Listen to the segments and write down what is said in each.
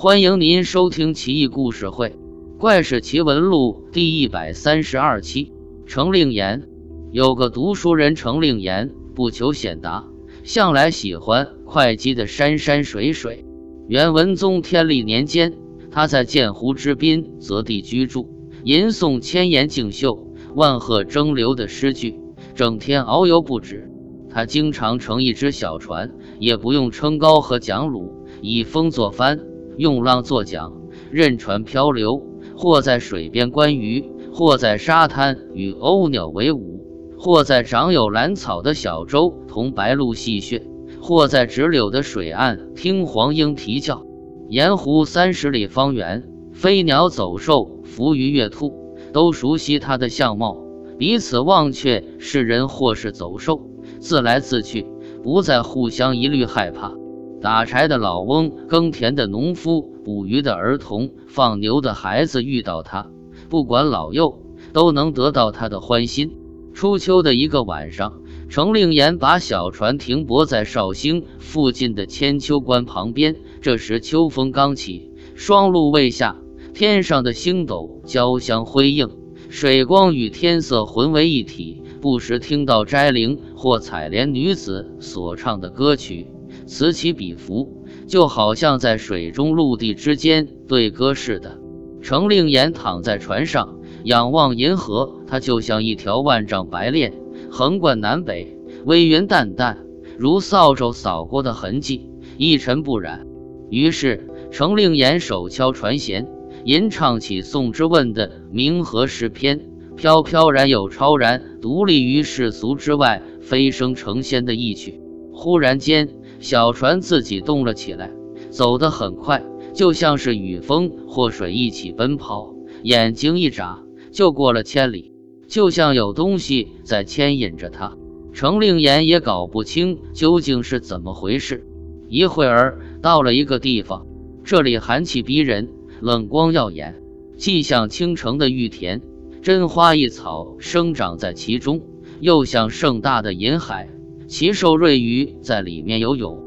欢迎您收听《奇异故事会·怪事奇闻录》第一百三十二期。程令言有个读书人，程令言不求显达，向来喜欢会稽的山山水水。元文宗天历年间，他在鉴湖之滨择地居住，吟诵千言竞秀、万壑争流的诗句，整天遨游不止。他经常乘一只小船，也不用撑篙和桨橹，以风作帆。用浪作桨，任船漂流，或在水边观鱼，或在沙滩与鸥鸟为伍，或在长有兰草的小舟同白鹭戏谑，或在直柳的水岸听黄莺啼叫。盐湖三十里方圆，飞鸟走兽、浮鱼跃兔，都熟悉他的相貌，彼此忘却是人或是走兽，自来自去，不再互相疑虑害怕。打柴的老翁、耕田的农夫、捕鱼的儿童、放牛的孩子，遇到他，不管老幼，都能得到他的欢心。初秋的一个晚上，程令言把小船停泊在绍兴附近的千秋关旁边。这时秋风刚起，霜露未下，天上的星斗交相辉映，水光与天色混为一体。不时听到斋铃或采莲女子所唱的歌曲。此起彼伏，就好像在水中陆地之间对歌似的。程令言躺在船上，仰望银河，它就像一条万丈白链，横贯南北，微云淡淡，如扫帚扫过的痕迹，一尘不染。于是，程令言手敲船舷，吟唱起宋之问的明河诗篇，飘飘然又超然，独立于世俗之外，飞升成仙的意趣。忽然间。小船自己动了起来，走得很快，就像是与风或水一起奔跑。眼睛一眨，就过了千里，就像有东西在牵引着他。程令言也搞不清究竟是怎么回事。一会儿到了一个地方，这里寒气逼人，冷光耀眼，既像倾城的玉田，真花异草生长在其中，又像盛大的银海。奇兽瑞鱼在里面游泳，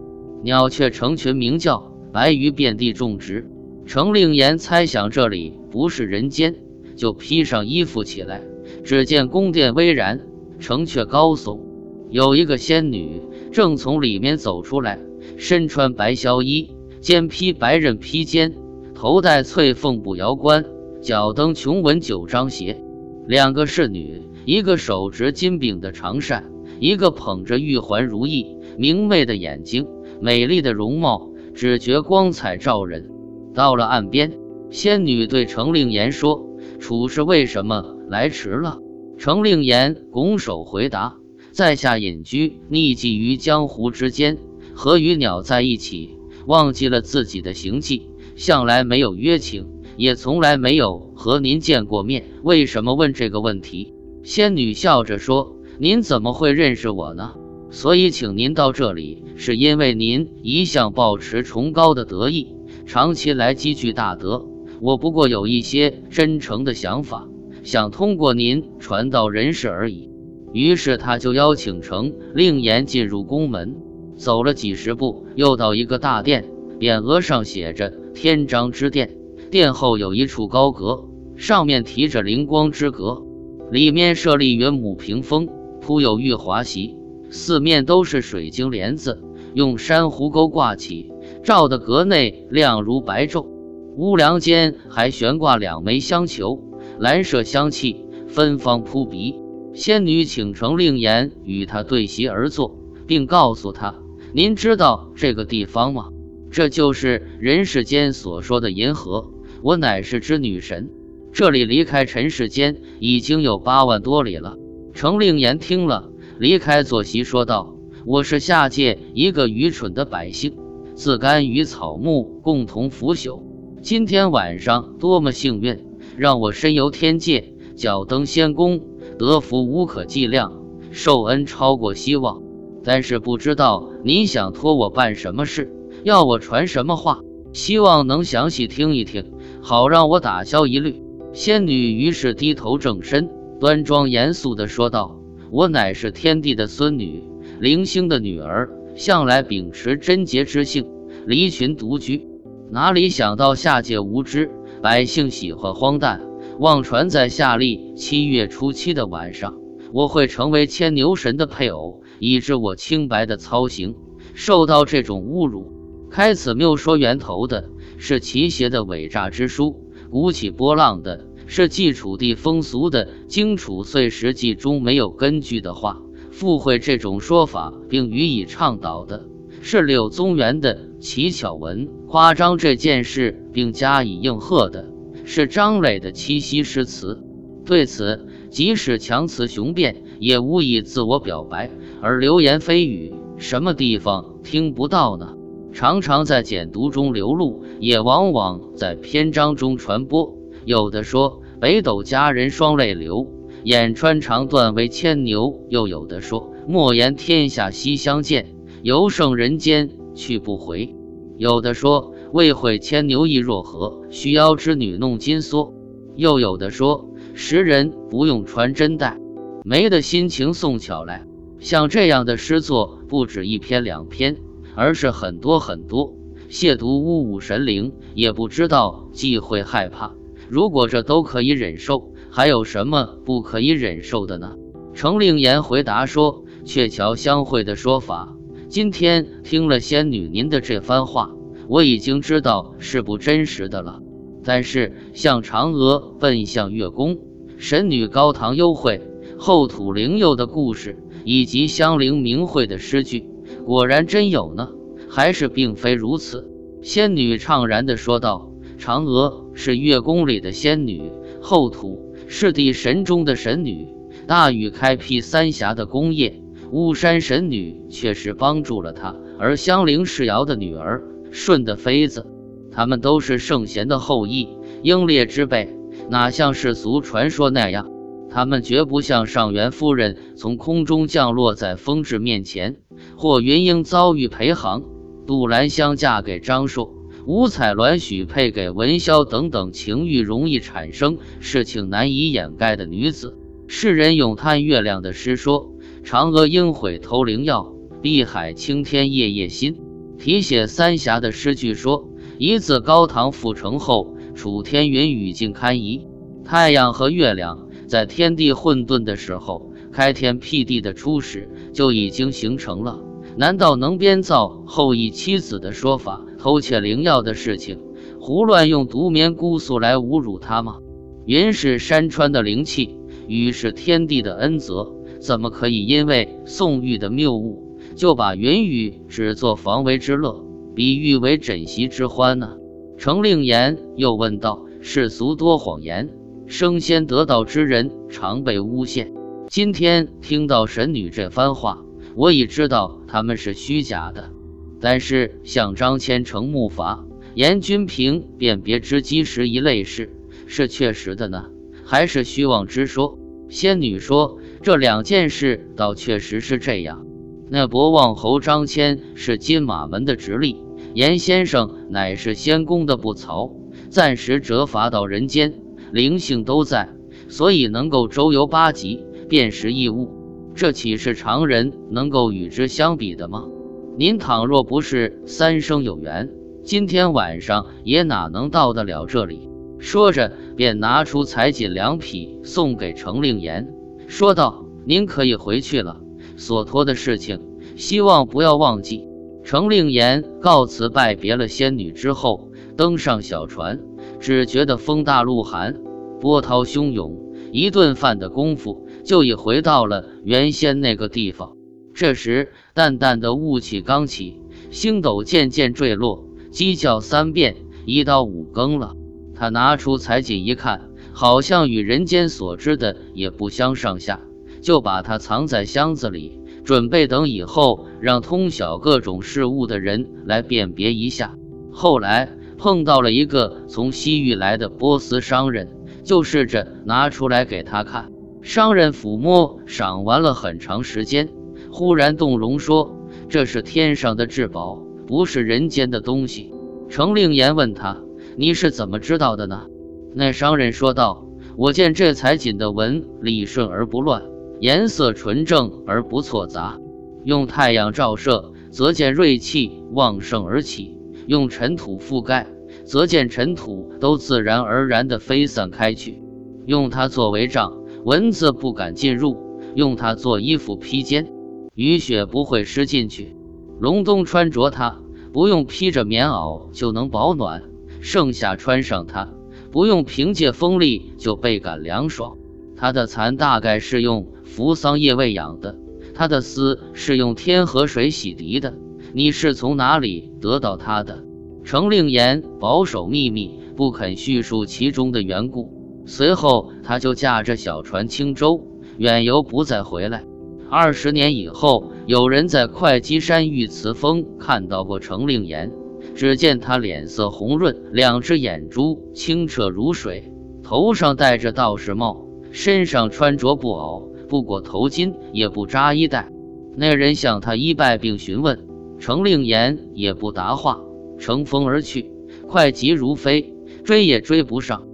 鸟雀成群鸣叫，白鱼遍地种植。程令言猜想这里不是人间，就披上衣服起来。只见宫殿巍然，城阙高耸，有一个仙女正从里面走出来，身穿白绡衣，肩披白刃披肩，头戴翠凤步摇冠，脚蹬琼纹九章鞋。两个侍女，一个手执金柄的长扇。一个捧着玉环如意、明媚的眼睛、美丽的容貌，只觉光彩照人。到了岸边，仙女对程令言说：“处士为什么来迟了？”程令言拱手回答：“在下隐居匿迹于江湖之间，和鱼鸟在一起，忘记了自己的行迹，向来没有约请，也从来没有和您见过面。为什么问这个问题？”仙女笑着说。您怎么会认识我呢？所以请您到这里，是因为您一向保持崇高的德意，长期来积聚大德。我不过有一些真诚的想法，想通过您传到人世而已。于是他就邀请程令言进入宫门，走了几十步，又到一个大殿，匾额上写着“天章之殿”。殿后有一处高阁，上面提着“灵光之阁”，里面设立云母屏风。铺有玉华席，四面都是水晶帘子，用珊瑚钩挂起，照得阁内亮如白昼。屋梁间还悬挂两枚香球，兰麝香气芬芳扑鼻。仙女请程令言与他对席而坐，并告诉他：“您知道这个地方吗？这就是人世间所说的银河。我乃是之女神，这里离开尘世间已经有八万多里了。”程令言听了，离开坐席，说道：“我是下界一个愚蠢的百姓，自甘与草木共同腐朽。今天晚上多么幸运，让我身游天界，脚登仙宫，得福无可计量，受恩超过希望。但是不知道你想托我办什么事，要我传什么话，希望能详细听一听，好让我打消疑虑。”仙女于是低头正身。端庄严肃地说道：“我乃是天帝的孙女，灵星的女儿，向来秉持贞洁之性，离群独居。哪里想到下界无知，百姓喜欢荒诞，妄传在夏历七月初七的晚上，我会成为牵牛神的配偶，以致我清白的操行受到这种侮辱。开此谬说源头的是奇邪的伪诈之书，鼓起波浪的是记楚地风俗的荆楚岁时记中没有根据的话，附会这种说法并予以倡导的是柳宗元的乞巧文，夸张这件事并加以应和的是张磊的七夕诗词。对此，即使强词雄辩，也无以自我表白，而流言蜚语，什么地方听不到呢？常常在简读中流露，也往往在篇章中传播。有的说北斗佳人双泪流，眼穿肠断为牵牛；又有的说莫言天下西相见，犹胜人间去不回。有的说未会牵牛意若何，须邀织女弄金梭。又有的说识人不用传真带，没的心情送巧来。像这样的诗作不止一篇两篇。而是很多很多亵渎巫武神灵，也不知道忌讳害怕。如果这都可以忍受，还有什么不可以忍受的呢？程令言回答说：“鹊桥相会的说法，今天听了仙女您的这番话，我已经知道是不真实的了。但是像嫦娥奔向月宫、神女高堂幽会、后土灵佑的故事，以及香菱明慧的诗句。”果然真有呢，还是并非如此？仙女怅然地说道：“嫦娥是月宫里的仙女，后土是地神中的神女，大禹开辟三峡的功业，巫山神女确实帮助了他。而香菱是尧的女儿，舜的妃子，他们都是圣贤的后裔，英烈之辈，哪像世俗传说那样？”他们绝不像上元夫人从空中降落在风至面前，或云英遭遇裴航、杜兰香嫁给张硕、五彩鸾许配给文潇等等情欲容易产生、事情难以掩盖的女子。世人咏叹月亮的诗说：“嫦娥应悔偷灵药，碧海青天夜夜心。”题写三峡的诗句说：“一字高堂复成后，楚天云雨尽堪疑。”太阳和月亮。在天地混沌的时候，开天辟地的初始就已经形成了。难道能编造后羿妻子的说法，偷窃灵药的事情，胡乱用独眠姑苏来侮辱他吗？云是山川的灵气，雨是天地的恩泽，怎么可以因为宋玉的谬误，就把云雨只作防为之乐，比喻为枕席之欢呢？程令言又问道：“世俗多谎言。”升仙得道之人常被诬陷。今天听到神女这番话，我已知道他们是虚假的。但是像张骞乘木筏、严君平辨别之机时一类事，是确实的呢，还是虚妄之说？仙女说这两件事倒确实是这样。那博望侯张骞是金马门的直隶，严先生乃是仙宫的不曹，暂时折罚到人间。灵性都在，所以能够周游八极，辨识异物，这岂是常人能够与之相比的吗？您倘若不是三生有缘，今天晚上也哪能到得了这里？说着，便拿出彩锦两匹送给程令言，说道：“您可以回去了，所托的事情，希望不要忘记。”程令言告辞拜别了仙女之后，登上小船。只觉得风大路寒，波涛汹涌，一顿饭的功夫就已回到了原先那个地方。这时，淡淡的雾气刚起，星斗渐渐坠落，鸡叫三遍，一到五更了。他拿出彩锦一看，好像与人间所知的也不相上下，就把它藏在箱子里，准备等以后让通晓各种事物的人来辨别一下。后来。碰到了一个从西域来的波斯商人，就试着拿出来给他看。商人抚摸赏玩了很长时间，忽然动容说：“这是天上的至宝，不是人间的东西。”程令言问他：“你是怎么知道的呢？”那商人说道：“我见这彩锦的纹理顺而不乱，颜色纯正而不错杂，用太阳照射，则见锐气旺盛而起。”用尘土覆盖，则见尘土都自然而然地飞散开去。用它作为帐，蚊子不敢进入；用它做衣服披肩，雨雪不会湿进去。隆冬穿着它，不用披着棉袄就能保暖；盛夏穿上它，不用凭借风力就倍感凉爽。它的蚕大概是用扶桑叶喂养的，它的丝是用天河水洗涤的。你是从哪里得到它的？程令言保守秘密，不肯叙述其中的缘故。随后，他就驾着小船轻舟远游，不再回来。二十年以后，有人在会稽山玉慈峰看到过程令言，只见他脸色红润，两只眼珠清澈如水，头上戴着道士帽。身上穿着布袄，不裹头巾，也不扎衣带。那人向他一拜，并询问程令言，也不答话，乘风而去，快疾如飞，追也追不上。